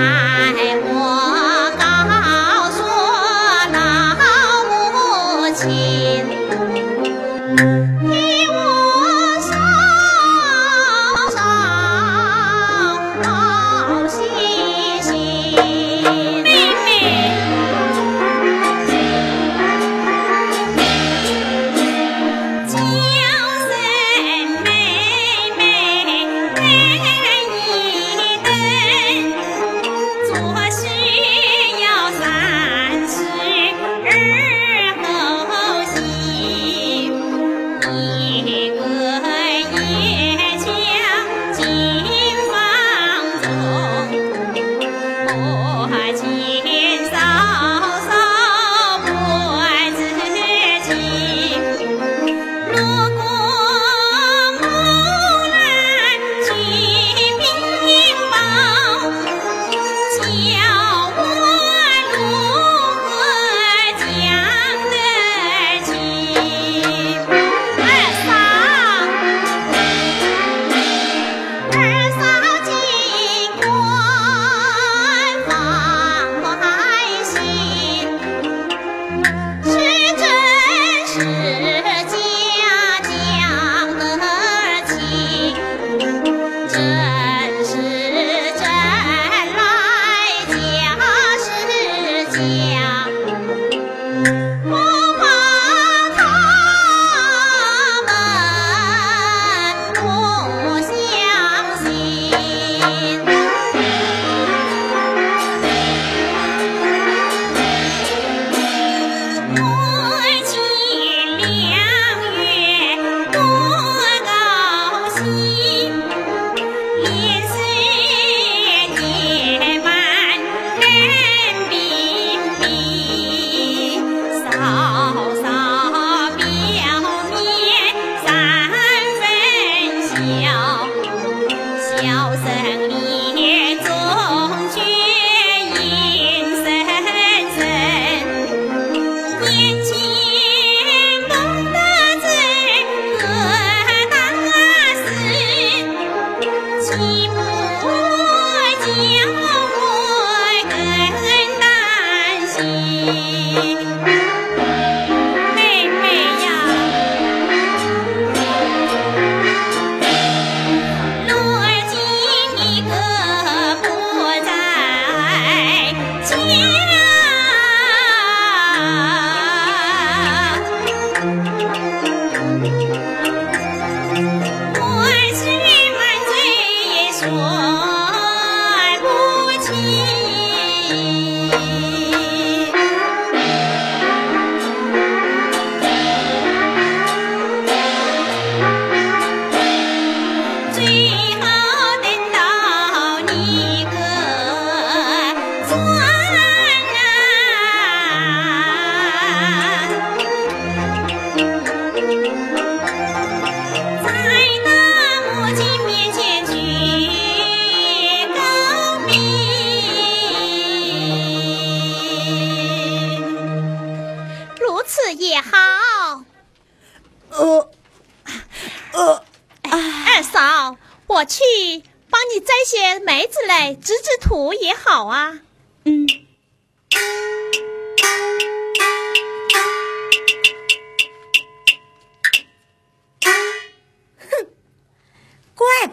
Bye.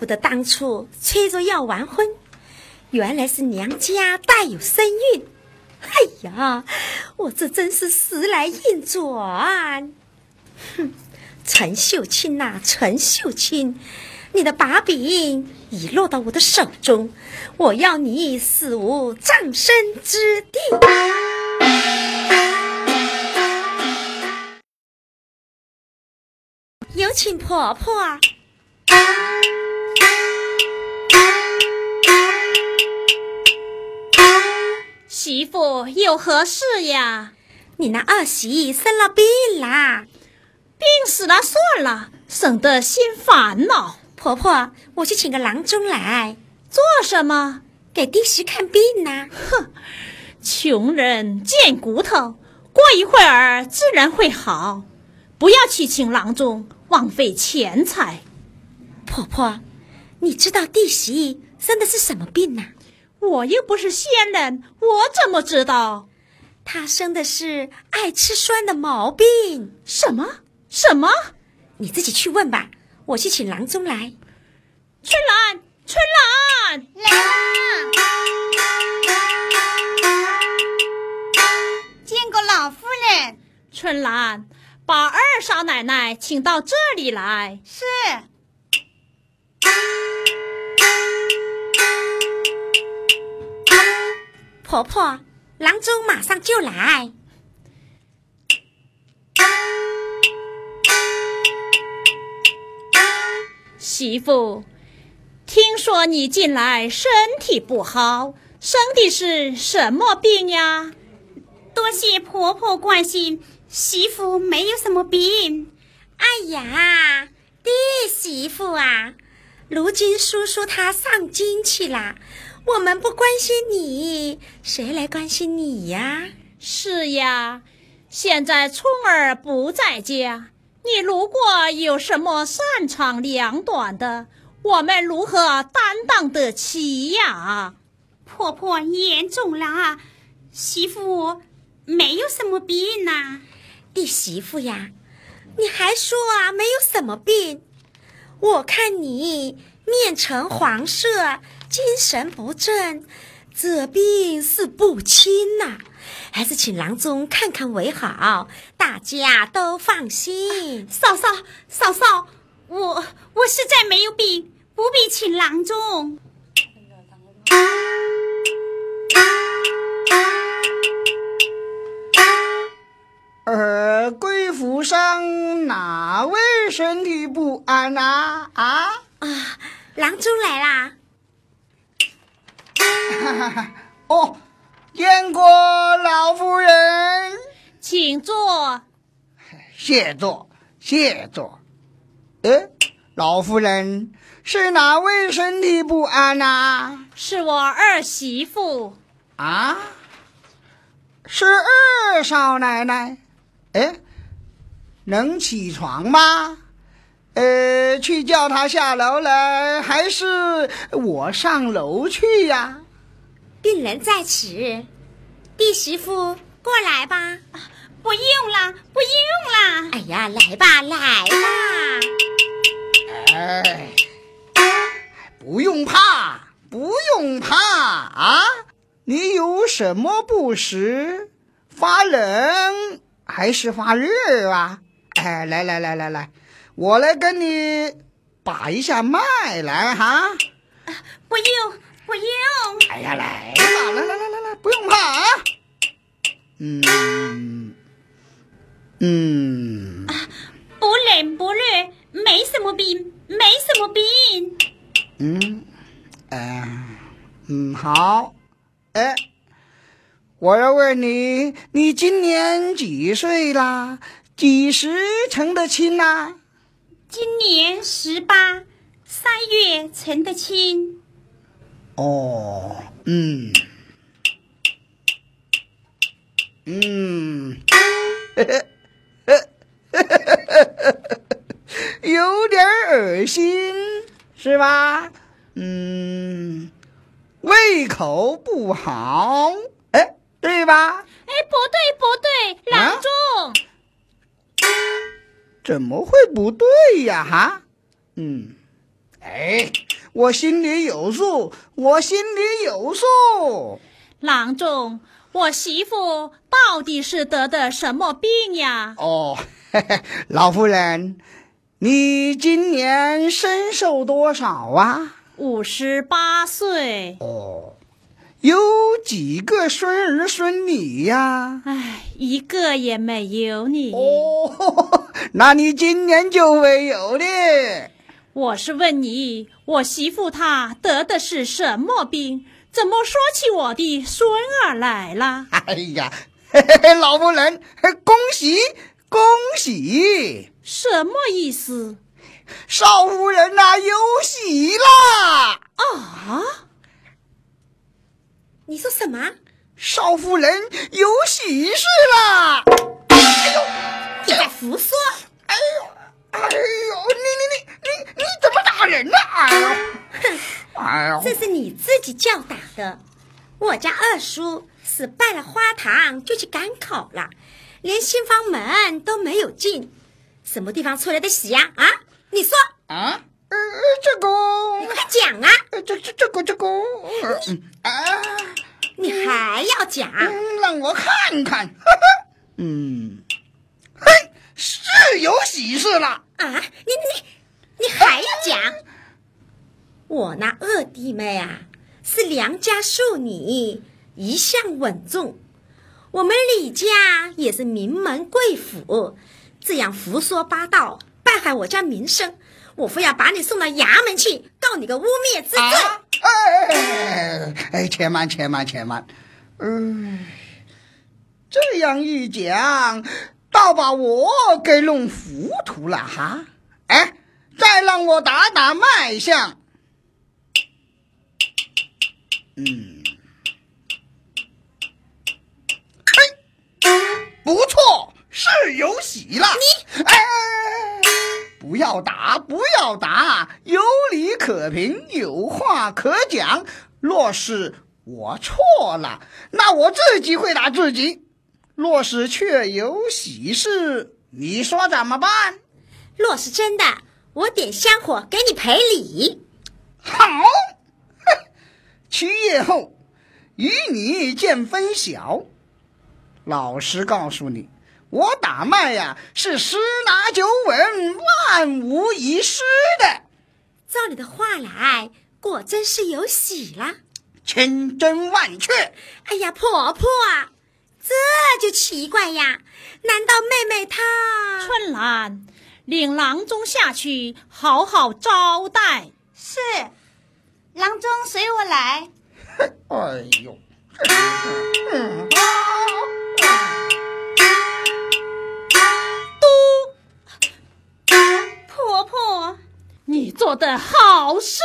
的当初催着要完婚，原来是娘家带有身孕。哎呀，我这真是时来运转。哼，陈秀清呐，陈秀清，你的把柄已落到我的手中，我要你死无葬身之地。有请婆婆。媳妇有何事呀？你那二媳生了病啦，病死了算了，省得心烦恼。婆婆，我去请个郎中来，做什么？给弟媳看病呢。哼，穷人贱骨头，过一会儿自然会好。不要去请郎中，枉费钱财。婆婆，你知道弟媳生的是什么病呢？我又不是仙人，我怎么知道？他生的是爱吃酸的毛病。什么？什么？你自己去问吧。我去请郎中来。春兰，春兰，来啦！见过老夫人。春兰，把二少奶奶请到这里来。是。婆婆，郎中马上就来。媳妇，听说你近来身体不好，生的是什么病呀？多谢婆婆关心，媳妇没有什么病。哎呀，弟媳妇啊，如今叔叔他上京去了。我们不关心你，谁来关心你呀？是呀，现在聪儿不在家，你如果有什么擅长两短的，我们如何担当得起呀？婆婆言重了，媳妇没有什么病呐。弟媳妇呀，你还说啊没有什么病？我看你面呈黄色。精神不振，这病是不轻呐，还是请郎中看看为好，大家都放心。嫂嫂，嫂嫂，我我实在没有病，不必请郎中。呃，贵府上哪位身体不安呐？啊啊，郎中来啦！哈哈哈！哦，见过老夫人，请坐。谢坐，谢坐。哎，老夫人是哪位身体不安呐？是我二媳妇。啊？是二少奶奶？哎，能起床吗？呃，去叫她下楼来，还是我上楼去呀？病人在此，弟媳妇过来吧。不用了，不用了。哎呀，来吧，来吧。哎，不用怕，不用怕啊！你有什么不适？发冷还是发热啊？哎，来来来来来，我来跟你把一下脉来哈。不用。不用。哎呀，来吧，来来来来来，不用怕啊。嗯嗯。啊，不冷不热，没什么病，没什么病。嗯，哎，嗯，好。哎，我要问你，你今年几岁啦？几时成的亲呐？今年十八，三月成的亲。哦，嗯，嗯，有点恶心，是吧？嗯，胃口不好，哎，对吧？哎，不对，不对，郎中，怎么会不对呀？哈，嗯，哎。我心里有数，我心里有数。郎中，我媳妇到底是得的什么病呀？哦，嘿嘿，老夫人，你今年身寿多少啊？五十八岁。哦，有几个孙儿孙女呀？哎，一个也没有你。哦，那你今年就会有的。我是问你，我媳妇她得的是什么病？怎么说起我的孙儿来了？哎呀，嘿 嘿老夫人，恭喜恭喜！什么意思？少夫人呐，有喜啦！啊？你说什么？少夫人有喜事啦！哎呦，你在胡说！哎呦！哎呦，你你你你你怎么打人呢？哎呦，哼，哎呦，这是你自己叫打的。我家二叔是拜了花堂就去赶考了，连新房门都没有进，什么地方出来的喜呀？啊，你说啊？呃，这个，你快讲啊！这这这个这个，啊，你还要讲？让我看看，嗯，嘿，是有喜事了啊！你你你还要讲？我那二弟妹啊，是良家庶女，一向稳重。我们李家也是名门贵府，这样胡说八道，败坏我家名声。我非要把你送到衙门去，告你个污蔑之罪！哎哎，且慢，且慢，且慢。嗯，这样一讲，倒把我给弄糊涂了哈。哎，再让我打打脉象。嗯，嘿，不错，是有喜了。你哎。不要打，不要打，有理可评，有话可讲。若是我错了，那我自己会打自己；若是确有喜事，你说怎么办？若是真的，我点香火给你赔礼。好，七夜后与你见分晓。老实告诉你。我打脉呀，是十拿九稳、万无一失的。照你的话来，果真是有喜了，千真万确。哎呀，婆婆啊，这就奇怪呀！难道妹妹她……春兰，领郎中下去，好好招待。是，郎中随我来。哎呦！你做的好事。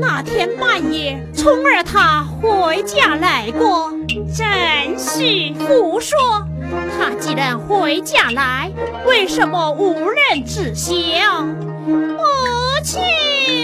那天半夜，聪儿他回家来过，真是胡说。他既然回家来，为什么无人知晓？母亲。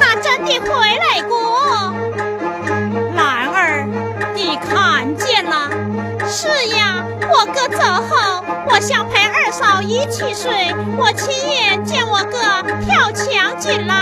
他真的回来过？兰儿你看见了？是呀我哥走后我想陪二嫂一起睡我亲眼见我哥跳墙进来。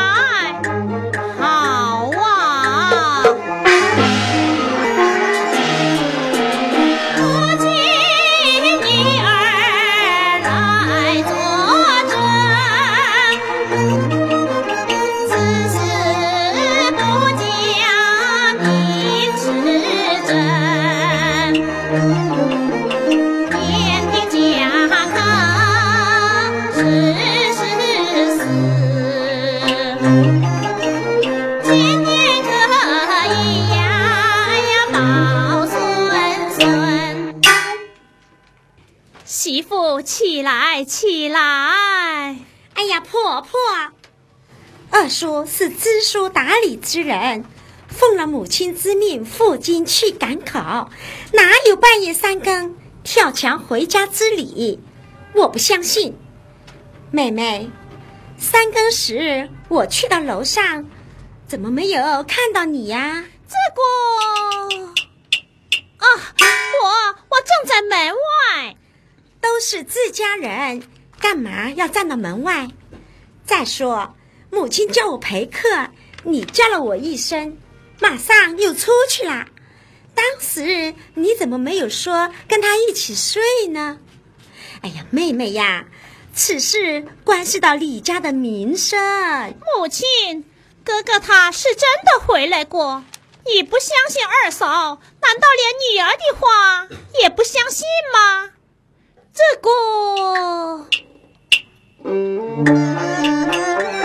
起来！哎呀，婆婆，二叔是知书达理之人，奉了母亲之命赴京去赶考，哪有半夜三更跳墙回家之理？我不相信。妹妹，三更时我去到楼上，怎么没有看到你呀？这个啊，我我正在门外。都是自家人，干嘛要站到门外？再说，母亲叫我陪客，你叫了我一声，马上又出去啦。当时你怎么没有说跟他一起睡呢？哎呀，妹妹呀，此事关系到李家的名声。母亲，哥哥他是真的回来过，你不相信二嫂，难道连女儿的话也不相信吗？这个。嗯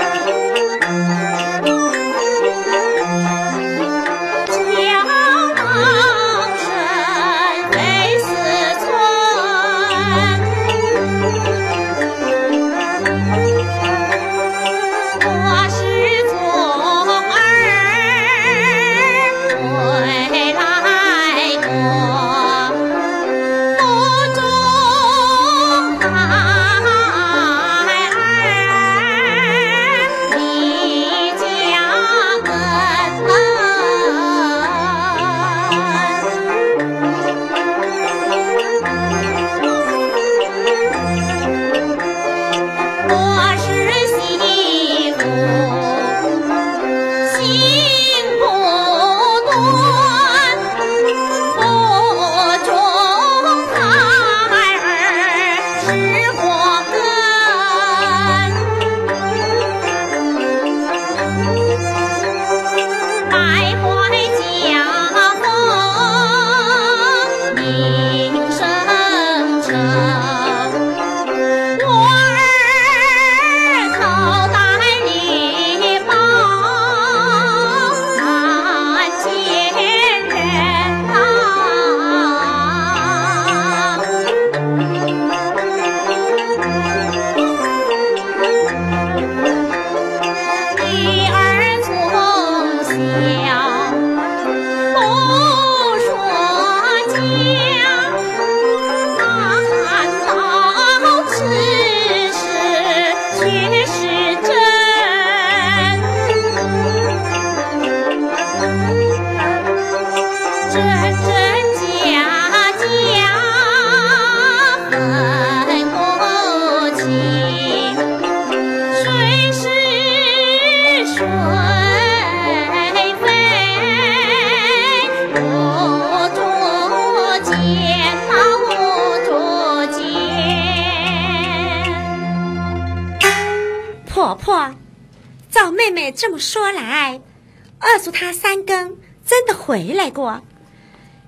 来过。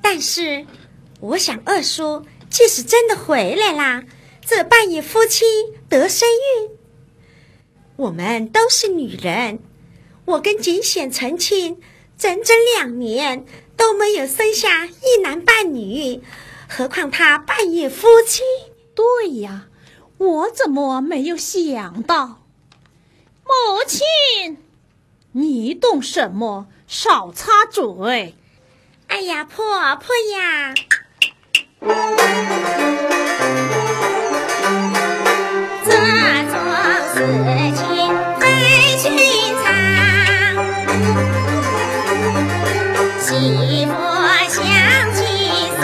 但是，我想二叔即使真的回来啦，这半夜夫妻得身孕，我们都是女人，我跟景显成亲整整两年都没有生下一男半女，何况他半夜夫妻？对呀，我怎么没有想到？母亲，你懂什么？少插嘴。哎呀，婆婆呀！这种事情非寻常，媳妇想起是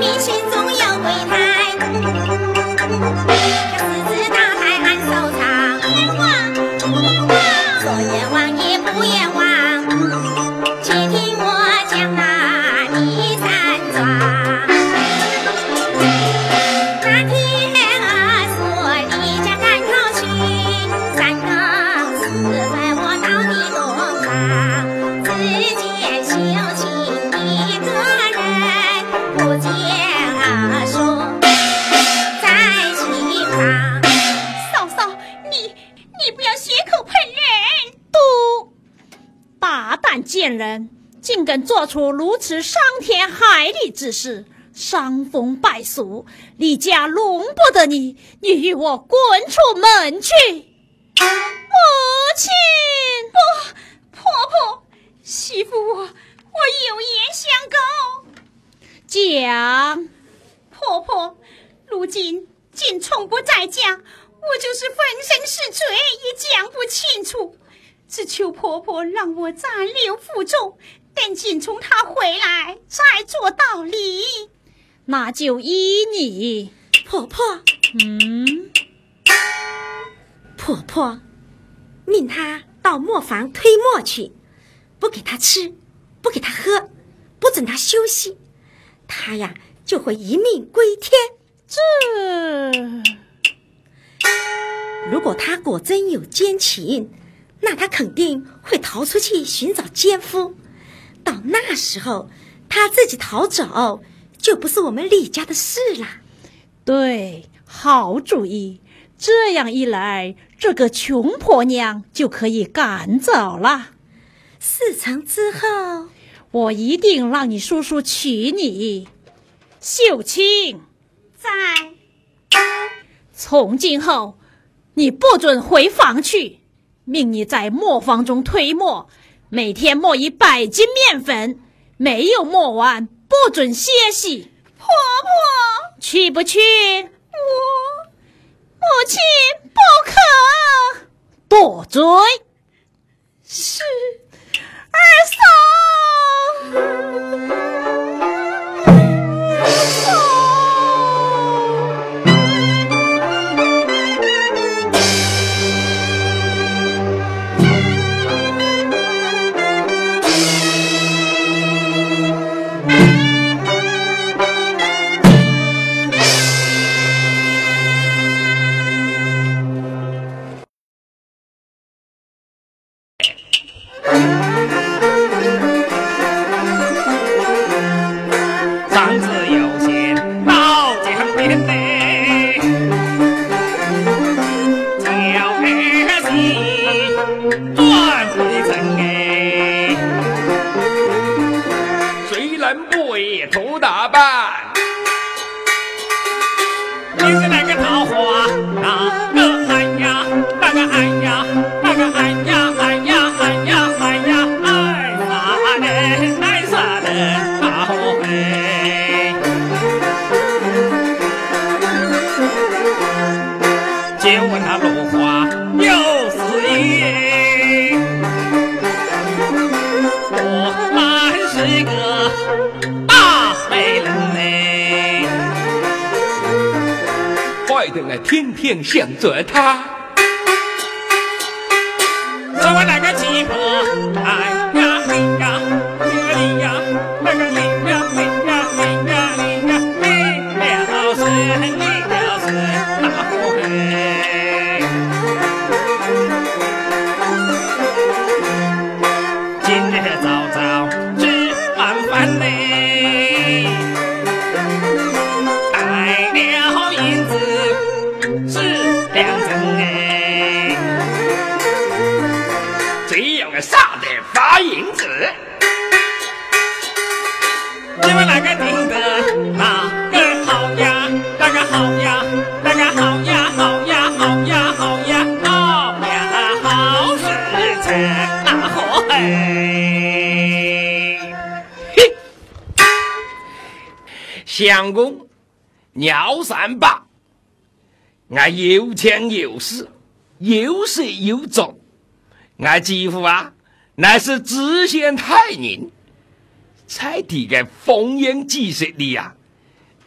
竟此伤天害理之事，伤风败俗，李家容不得你！你与我滚出门去！母亲，不，婆婆，媳妇，我我有言相告。讲，婆婆，如今锦冲不在家，我就是粉身是罪也讲不清楚，只求婆婆让我暂留府中。等锦从他回来再做道理，那就依你婆婆。嗯，婆婆，命他到磨坊推磨去，不给他吃，不给他喝，不准他休息，他呀就会一命归天。这，如果他果真有奸情，那他肯定会逃出去寻找奸夫。到那时候，他自己逃走，就不是我们李家的事了。对，好主意。这样一来，这个穷婆娘就可以赶走了。事成之后，我一定让你叔叔娶你。秀清，在。从今后，你不准回房去，命你在磨坊中推磨。每天磨一百斤面粉，没有磨完不准歇息。婆婆，去不去？我母亲不可。多嘴。是二嫂。天天想着他，尿三八，俺有钱有势，有色有种，俺几乎啊，乃是知县太人，才提个风烟几十里啊，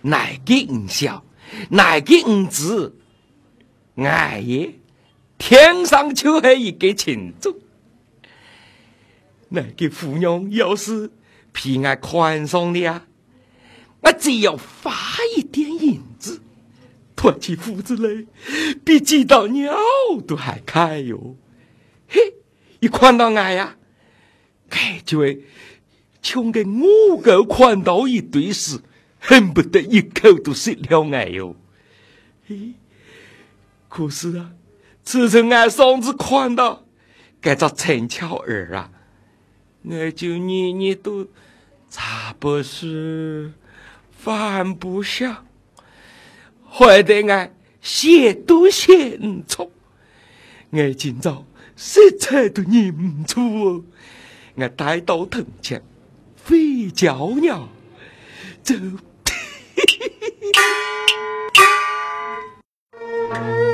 乃给唔笑，乃给唔知，俺也天上就是一个情种，那个妇娘要是皮俺宽松的呀。我只要发一点银子，托起胡子来，比几道鸟都还开哟！嘿，一看到俺呀，感觉穷的我够看到一堆时，恨不得一口都食了俺哟！嘿，可是啊，自从俺嫂子看到这个陈巧儿啊，我就年年都差不是。饭不下，害得俺写都写不出。俺今朝色彩都认不出哦。俺带到藤前，飞脚鸟走。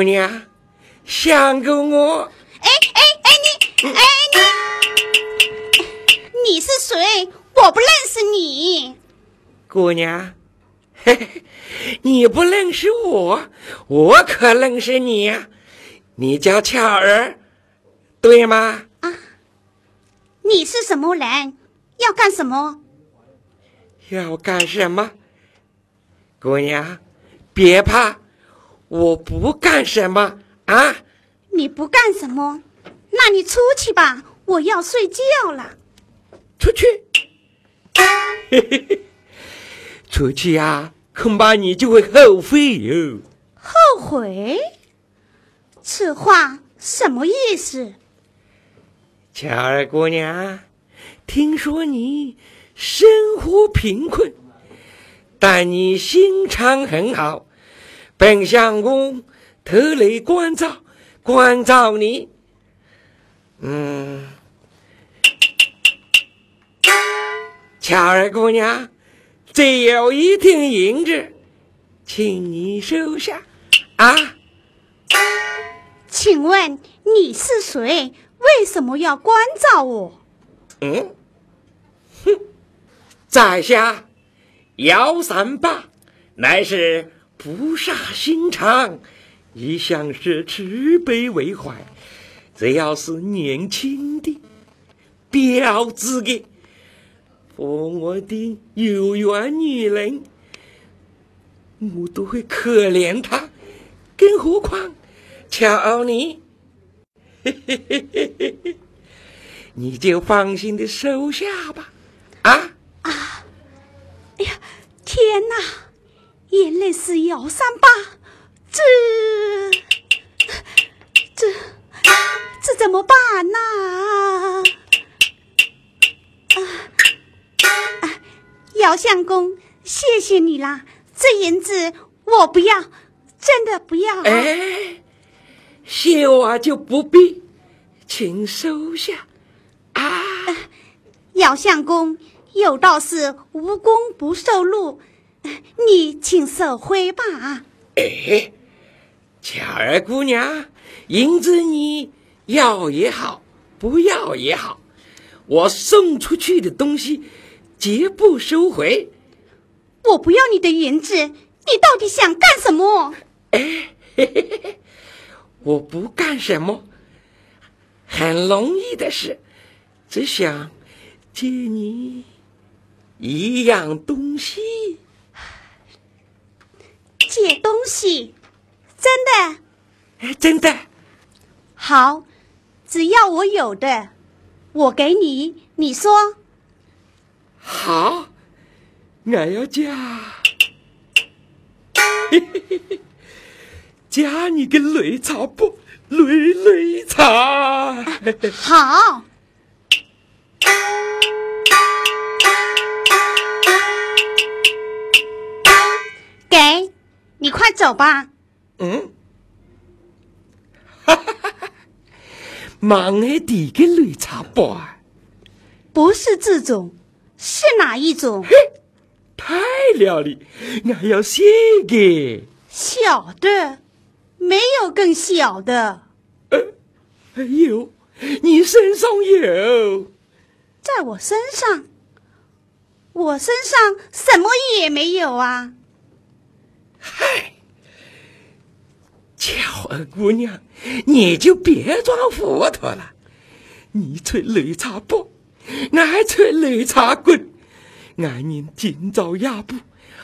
姑娘，想个我？哎哎哎，你哎你，你是谁？我不认识你。姑娘，嘿嘿，你不认识我，我可认识你呀、你叫巧儿，对吗？啊你是什么人？要干什么？要干什么？姑娘，别怕，我不干什么啊！你不干什么？那你出去吧，我要睡觉了。出去，嘿嘿嘿，出去呀、恐怕你就会后悔哟。后悔？此话什么意思？巧儿姑娘，听说你生活贫困，但你心肠很好，本相公特来关照关照你。嗯，巧儿姑娘，这有一锭银子，请你收下啊。请问你是谁？为什么要关照我？嗯，哼，在下姚三八，乃是菩萨心肠，一向是慈悲为怀。只要是年轻的、标致的，和我的有缘女人，我都会可怜她，更何况瞧你。你就放心的收下吧，啊啊！哎呀！天哪！原来是姚三八，这这这怎么办呐、啊？啊，姚相公，谢谢你啦！这银子我不要，真的不要、啊。哎，谢我就不必，请收下啊！姚相公，有道是无功不受禄，你请收回吧。哎，巧儿姑娘，银子你要也好，不要也好，我送出去的东西绝不收回。我不要你的银子，你到底想干什么？哎，嘿嘿嘿嘿，我不干什么，很容易的事，只想借你一样东西。借东西，真的哎，真的，好，只要我有的，我给你。你说好，俺要加，嘿嘿嘿嘿，加你个擂茶不？擂擂茶，好。给，你快走吧。嗯，哈哈哈哈，忙爱第个绿茶包啊！不是这种，是哪一种？太了了，我要写个。小的，没有更小的，呃，有，你身上有？在我身上。我身上什么也没有啊！嗨，巧儿姑娘，你就别装糊涂了。你吹擂茶包，俺吹擂茶棍，俺人今朝也不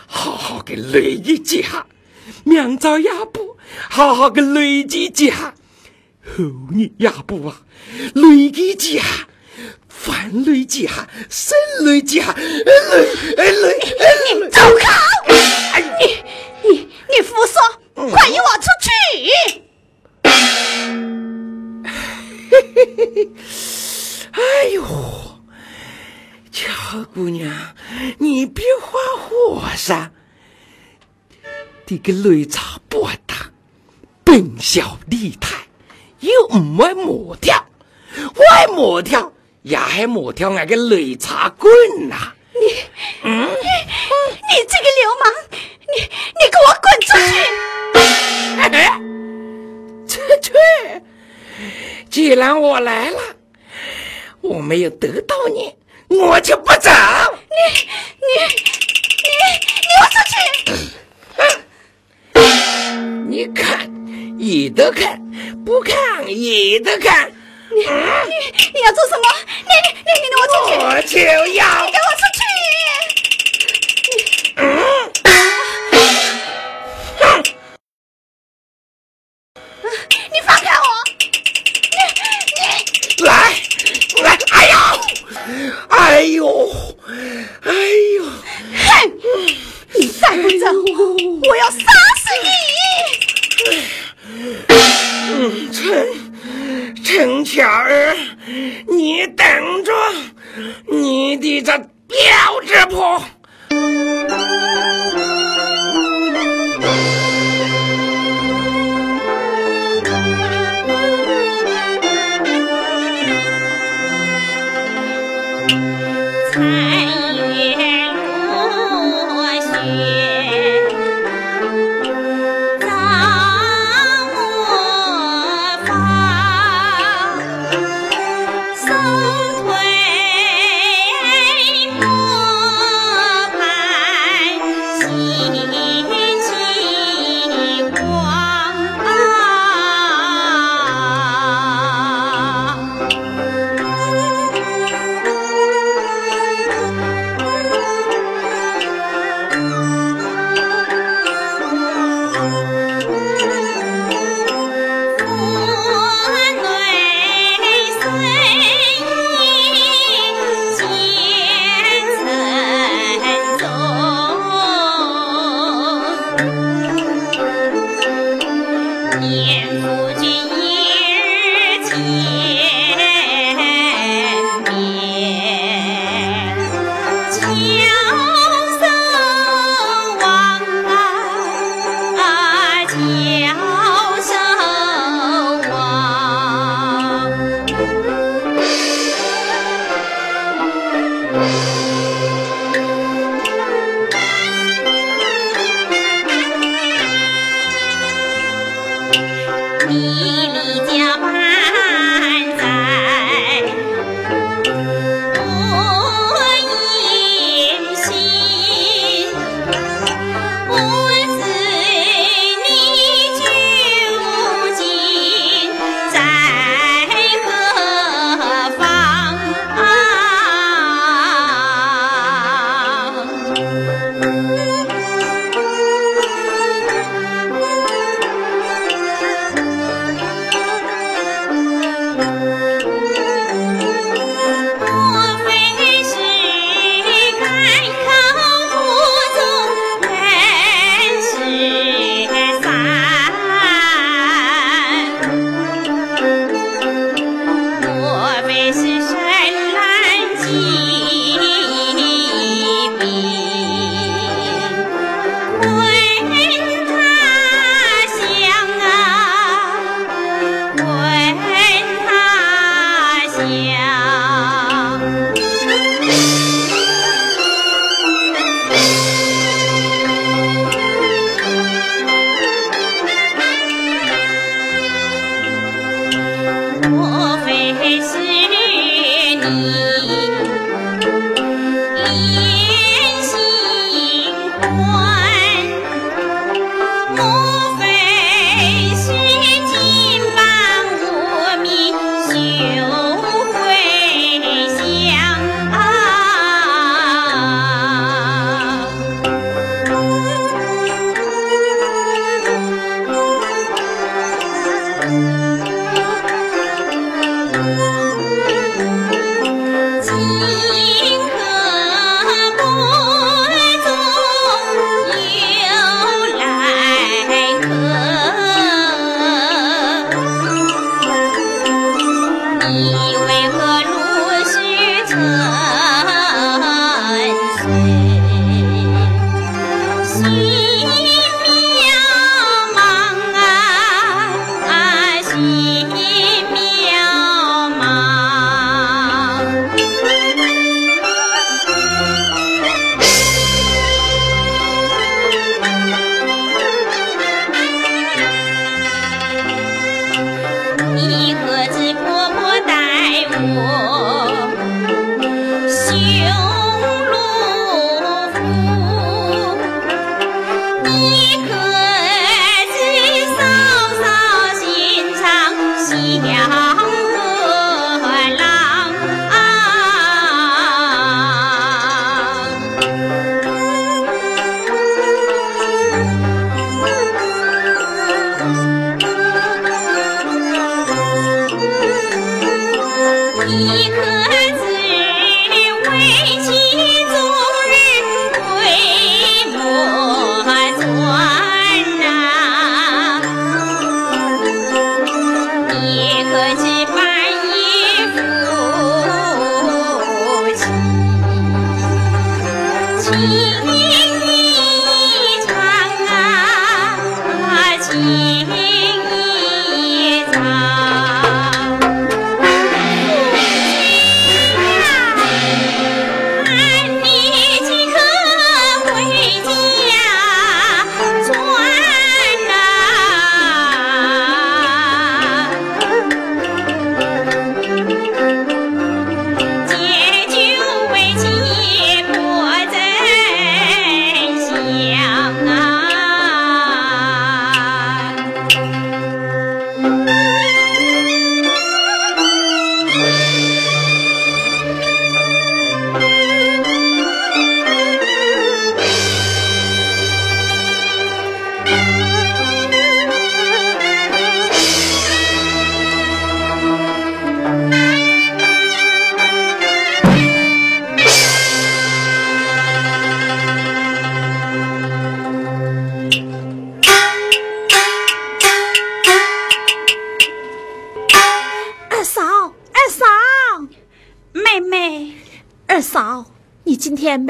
好好给擂一几下，明朝也不好好给擂几几下，后日也不啊，擂几几下。反擂几下，生擂几下，擂哎擂哎擂！走开！你你你胡说！快与我出去！哎呦，乔姑娘，你别发火噻！这个擂茶不大，本小利态，又唔爱磨跳，我爱磨条，也爱磨跳俺个擂茶棍呐、你这个流氓，你你给我滚出去！这去，既然我来了，我没有得到你，我就不走。你你你你出去！你看，也得看；不看也得看。你你你要做什么？你你你你给我出去！我就要你给我出去！你放开我！你你来来！哎呦，哎呦，哎呦！哼！你再不走，我要杀死你！陈陈巧儿，你等着，你的这标致婆！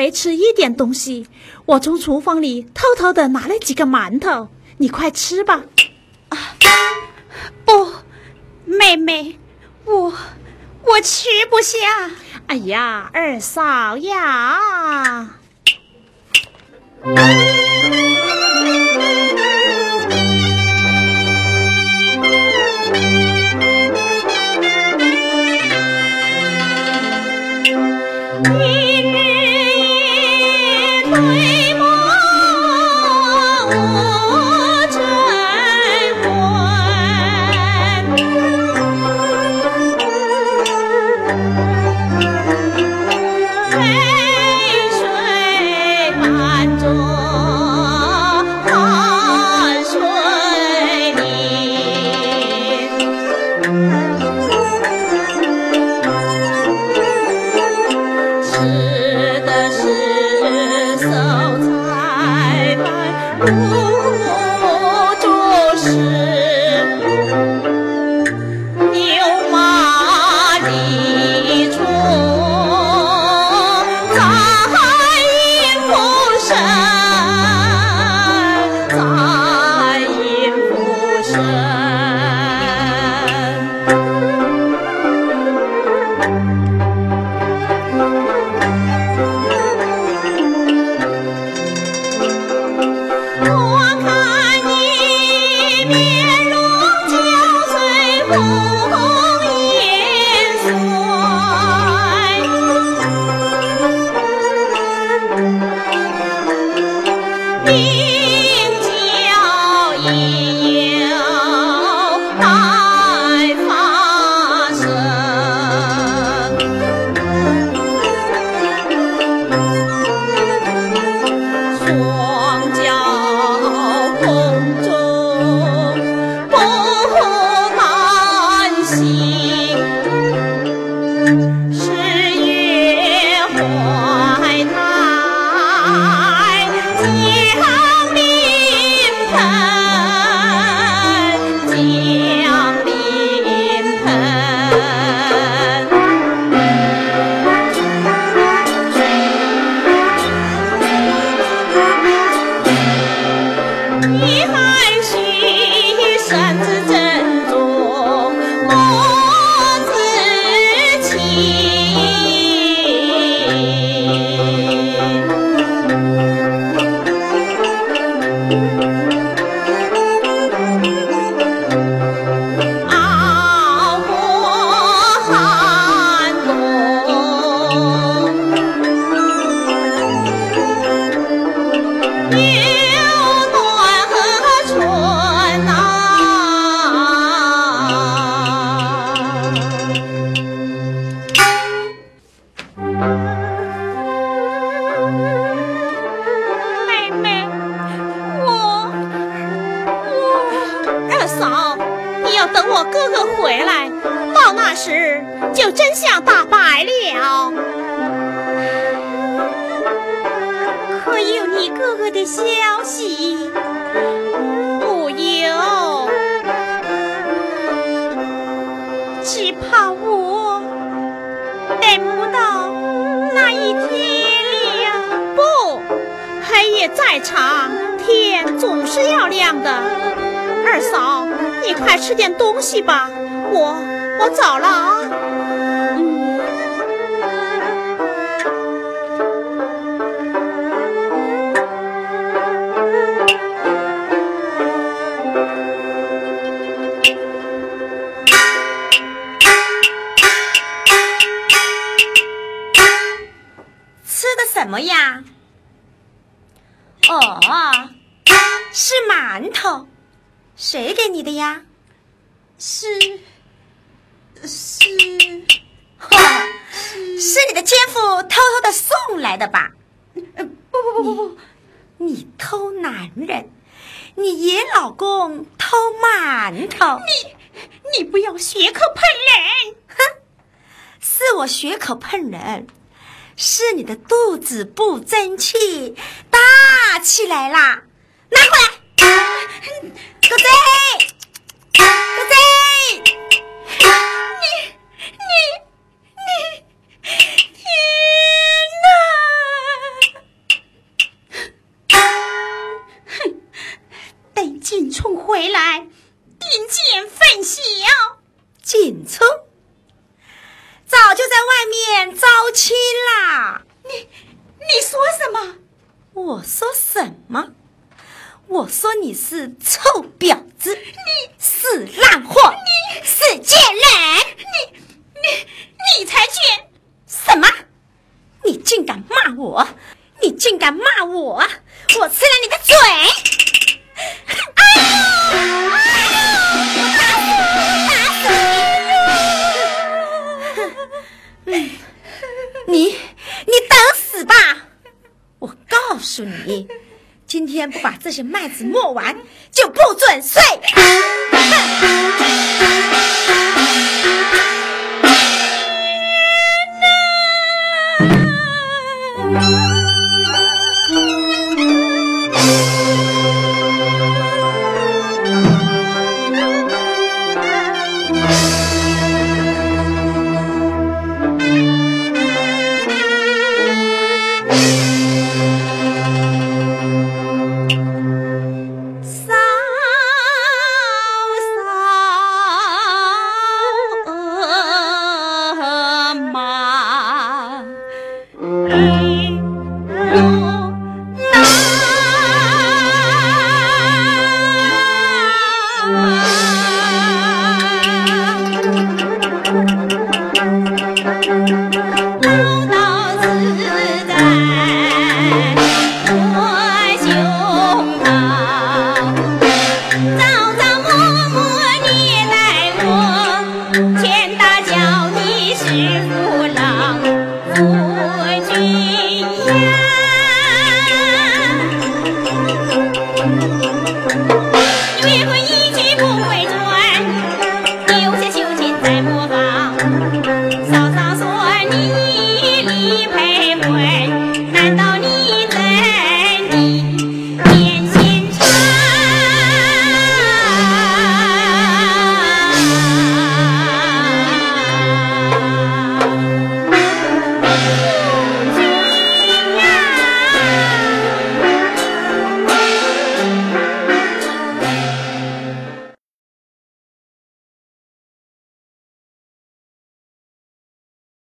没吃一点东西，我从厨房里偷偷的拿了几个馒头，你快吃吧。啊不，妹妹，我我吃不下。哎呀，二嫂呀！是馒头，谁给你的呀？是是，呵，是你的奸夫偷偷的送来的吧？呃，不不不不不，你偷男人，你爷老公偷馒头，你你不要血口喷人。哼是我血口喷人，是你的肚子不争气，大起来啦！拿过来，狗贼，狗贼，你你你，天哪！哼，等锦冲回来，定见分晓。锦冲早就在外面招亲啦！你你说什么？我说什么？我说你是臭婊子，你是烂货，你是贱人，你你你才贱！什么？你竟敢骂我！你竟敢骂我！我吃了你的嘴！哎呦！嗯，你你等死吧！我告诉你，今天不把这些麦子磨完，就不准睡。